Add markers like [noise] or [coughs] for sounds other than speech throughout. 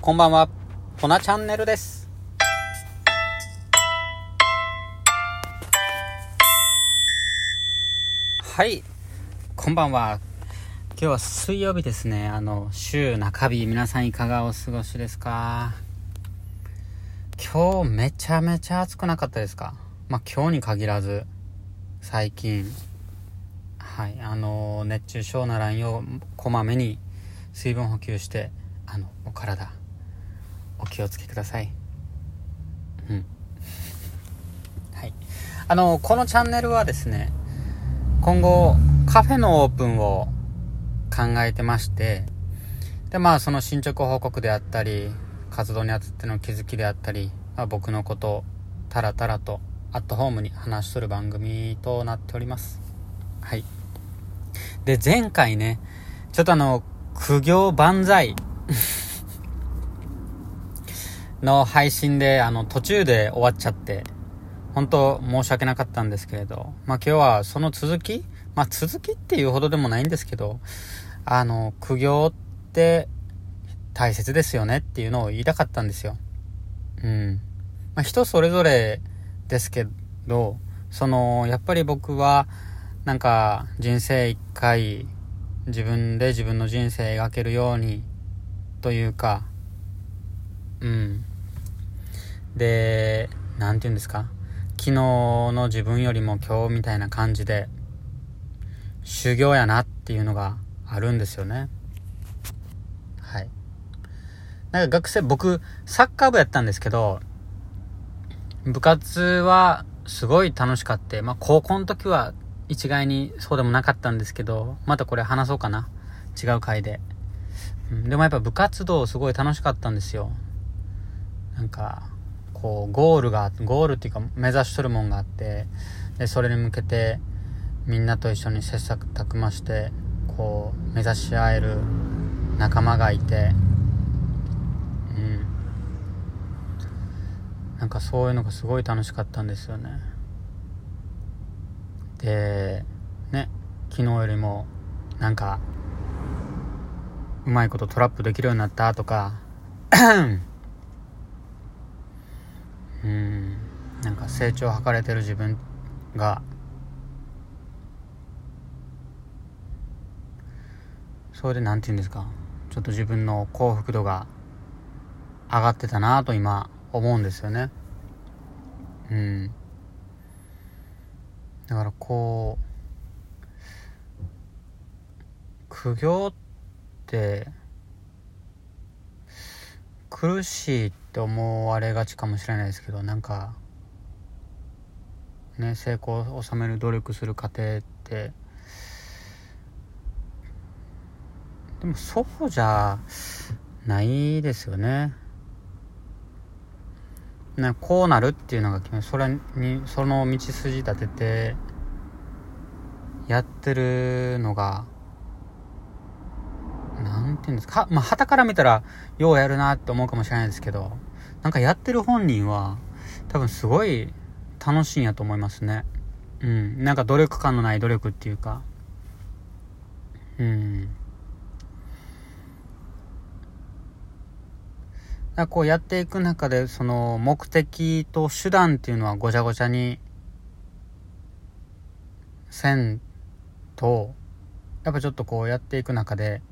こんばんは、トナチャンネルです。はい、こんばんは。今日は水曜日ですね。あの、週中日、皆さんいかがお過ごしですか？今日めちゃめちゃ暑くなかったですか？まあ今日に限らず、最近、はい、あの、熱中症ならんよう、こまめに水分補給して、あの、お体、お気をつけください。うん。はい。あの、このチャンネルはですね、今後、カフェのオープンを考えてまして、で、まあ、その進捗報告であったり、活動にあたっての気づきであったり、まあ、僕のことをタラタラとアットホームに話しとる番組となっております。はい。で、前回ね、ちょっとあの、苦行万歳の配信で、あの、途中で終わっちゃって、本当申し訳なかったんですけれど、まあ今日はその続きまあ続きっていうほどでもないんですけど、あの、苦行って大切ですよねっていうのを言いたかったんですよ。うん。まあ人それぞれですけど、その、やっぱり僕は、なんか人生一回自分で自分の人生描けるようにというか、うん。で、なんて言うんですか？昨日の自分よりも今日みたいな感じで修行やなっていうのがあるんですよね。はい。なんか学生、僕、サッカー部やったんですけど、部活はすごい楽しかって、まあ高校の時は一概にそうでもなかったんですけど、またこれ話そうかな。違う回で。うん、でもやっぱ部活動すごい楽しかったんですよ。なんか、こう、ゴールが、ゴールっていうか目指しとるもんがあって、で、それに向けてみんなと一緒に切磋琢磨して、こう、目指し合える仲間がいて、うん。なんかそういうのがすごい楽しかったんですよね。で、ね、昨日よりも、なんか、うまいことトラップできるようになったとか、うん、なんか成長を図れてる自分が、それでなんて言うんですか、ちょっと自分の幸福度が上がってたなと今思うんですよね。うん。だからこう、苦行って、苦しいって思われがちかもしれないですけど、なんか、ね、成功を収める努力する過程って、でもそうじゃないですよね。ね、こうなるっていうのが決めそれにその道筋立ててやってるのがなんていうんですかまあから見たらようやるなって思うかもしれないですけどなんかやってる本人は多分すごい楽しいんやと思いますね。うん。なんか努力感のない努力っていうか。うん。だこうやっていく中で、その目的と手段っていうのはごちゃごちゃにせんと、やっぱちょっとこうやっていく中で、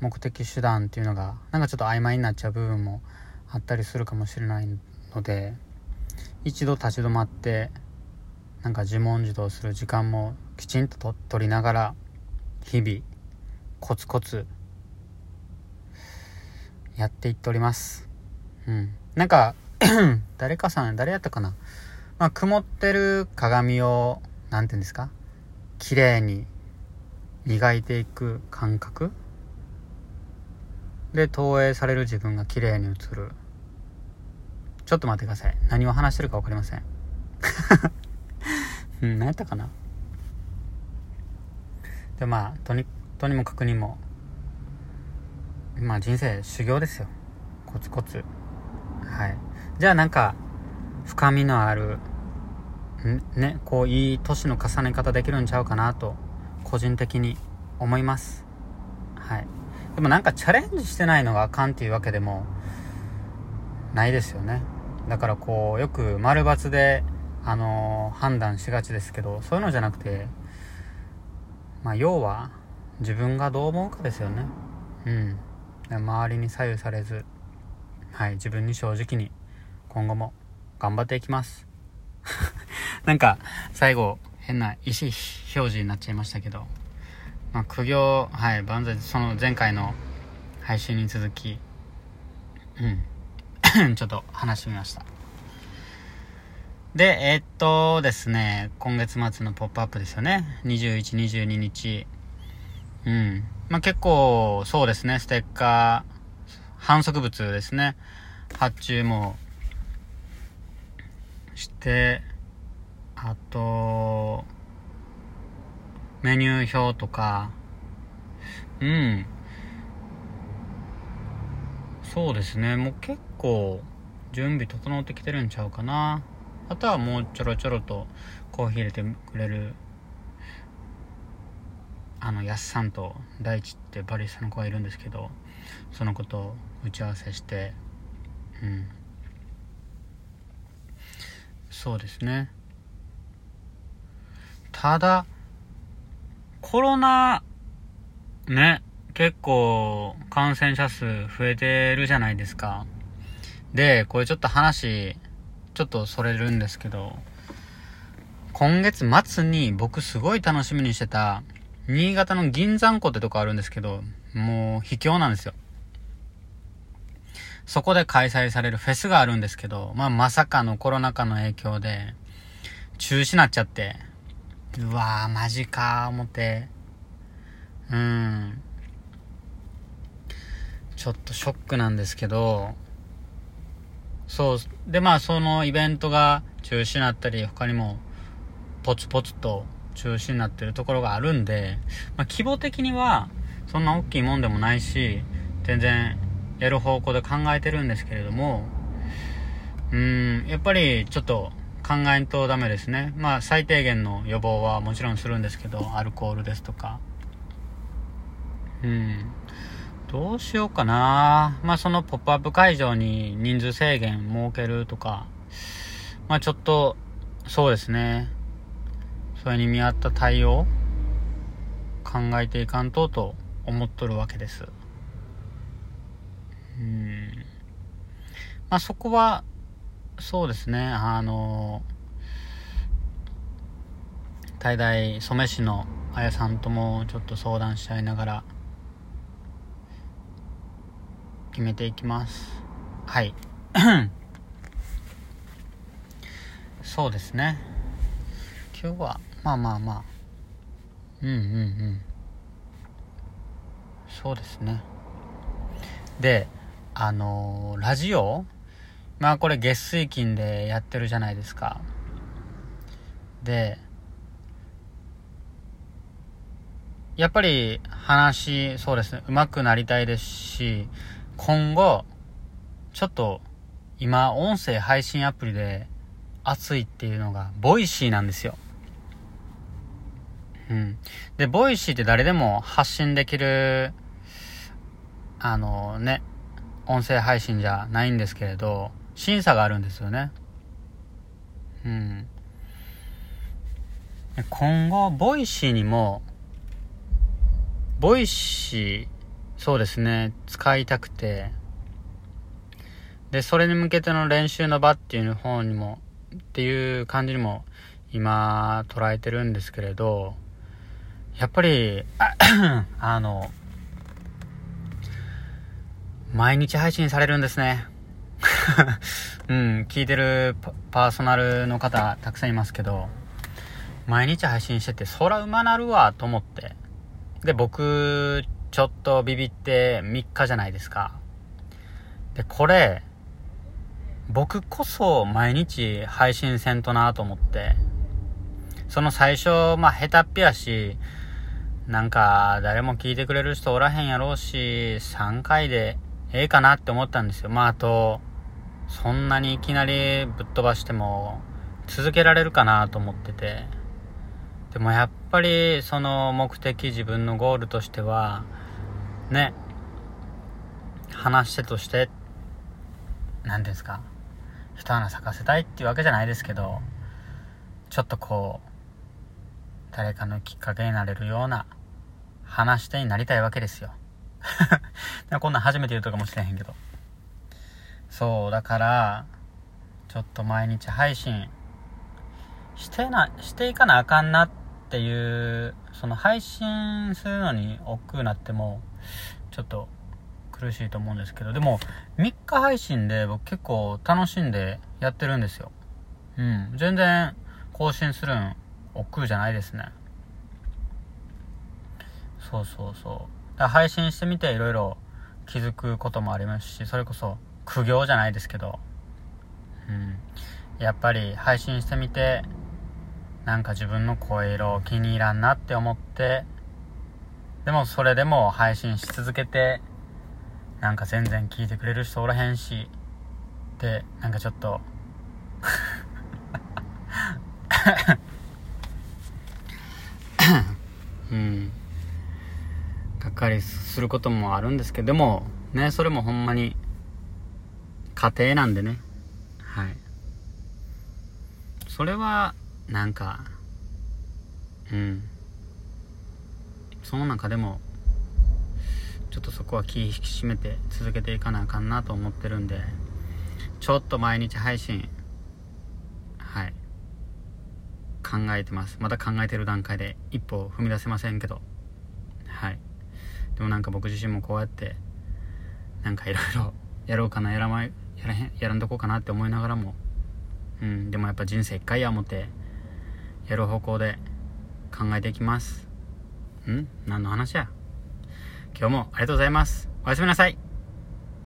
目的手段っていうのが、なんかちょっと曖昧になっちゃう部分もあったりするかもしれないので、一度立ち止まって、なんか自問自答する時間もきちんとと取りながら、日々、コツコツ、やっていっております。うん。なんか、[clears throat] 誰かさん、誰やったかな？まあ、曇ってる鏡を、なんていうんですか？綺麗に磨いていく感覚？で、投影される自分が綺麗に映る。ちょっと待ってください。何を話してるかわかりません。[laughs] うん、何やったかな。で、まあ、とに、とにもかくにも、まあ人生修行ですよ。コツコツ。はい。じゃあなんか、深みのある、ん？ね、こういい年の重ね方できるんちゃうかなと、個人的に思います。はい。でもなんかチャレンジしてないのがあかんっていうわけでもないですよね。だからこうよく丸抜であのー、判断しがちですけどそういうのじゃなくてまあ要は自分がどう思うかですよね。うん。周りに左右されずはい自分に正直に今後も頑張っていきます。[laughs] なんか最後変な意思表示になっちゃいましたけど。まあ苦行はい万歳その前回の配信に続きうん [coughs] ちょっと話してみましたで、えー、っとですね、今月末のポップアップですよね。21、22日。うん。まあ、結構、そうですね、ステッカー、反則物ですね。発注もして、あと、メニュー表とか、うん。そうですね、もう結構、準備整ってきてるんちゃうかな。あとはもうちょろちょろとコーヒー入れてくれるあのやっさんと大地ってバリスタの子がいるんですけどその子と打ち合わせして。うん。そうですね。ただコロナね結構感染者数増えてるじゃないですかでこれちょっと話ちょっとそれるんですけど、今月末に僕すごい楽しみにしてた、新潟の銀山湖ってとこあるんですけど、もう秘境なんですよ。そこで開催されるフェスがあるんですけど、まあまさかのコロナ禍の影響で、中止になっちゃって、うわー、マジかー思って、うん。ちょっとショックなんですけど、そう。で、まあ、そのイベントが中止になったり、他にも、ポツポツと中止になってるところがあるんで、まあ、規模的には、そんな大きいもんでもないし、全然、やる方向で考えてるんですけれども、うん、やっぱり、ちょっと、考えんとダメですね。まあ、最低限の予防はもちろんするんですけど、アルコールですとか。うん。どうしようかな。まあ、そのポップアップ会場に人数制限設けるとか、まあ、ちょっと、そうですね。それに見合った対応、考えていかんとと思っとるわけです。うん。まあ、そこは、そうですね、あの、大々染め師のあやさんともちょっと相談し合いながら、決めていきます。はい。[coughs] そうですね。今日はまあまあまあ。うんうんうん。そうですね。であのー、ラジオまあこれ月水金でやってるじゃないですかでやっぱり話そうですね上手くなりたいですし今後、ちょっと今音声配信アプリで熱いっていうのが、 Voicy なんですよ。うん。で、 Voicy って誰でも発信できる、あのね、音声配信じゃないんですけれど、審査があるんですよね。うん。今後、 Voicy にも、 Voicy、そうですね、使いたくて、で、それに向けての練習の場っていう方にも、っていう感じにも今捉えてるんですけれど、やっぱり、あの、毎日配信されるんですね。[laughs] うん、聞いてるパーソナルの方たくさんいますけど、毎日配信してて、そらうまなるわと思って。で、僕、ちょっとビビって3日じゃないですか。で、これ、僕こそ毎日配信せんとなと思って、その最初、まあ、下手っぴやし、なんか、誰も聞いてくれる人おらへんやろうし、3回でええかなって思ったんですよ。まあ、あと、そんなにいきなりぶっ飛ばしても、続けられるかなと思ってて。でもやっぱり、その目的、自分のゴールとしては、ね、話し手として、何ですか一花咲かせたいっていうわけじゃないですけどちょっとこう誰かのきっかけになれるような話し手になりたいわけですよ [laughs] こんなん初めて言うとかもしれへんけどそうだからちょっと毎日配信してなしていかなあかんなっていうその配信するのに億劫になってもちょっと苦しいと思うんですけどでも3日配信で僕結構楽しんでやってるんですよ。うん。全然更新するん億劫じゃないですね。そうそうそう。だ配信してみていろいろ気づくこともありますしそれこそ苦行じゃないですけど。うん。やっぱり配信してみてなんか自分の声色気に入らんなって思ってでもそれでも配信し続けてなんか全然聞いてくれる人おらへんしでなんかちょっと [laughs] うん。がっかりすることもあるんですけどでもねそれもほんまに家庭なんでね。はい。それはなんかうん。その中でもちょっとそこは気引き締めて続けていかなあかんなと思ってるんでちょっと毎日配信はい。考えてます。まだ考えてる段階で一歩踏み出せませんけど。はい。でもなんか僕自身もこうやってなんかいろいろやろうかなやらまやらへんやらんとこうかなって思いながらも。うんでもやっぱ人生一回や思ってやる方向で考えていきます。うん何の話や。今日もありがとうございます。おやすみなさい。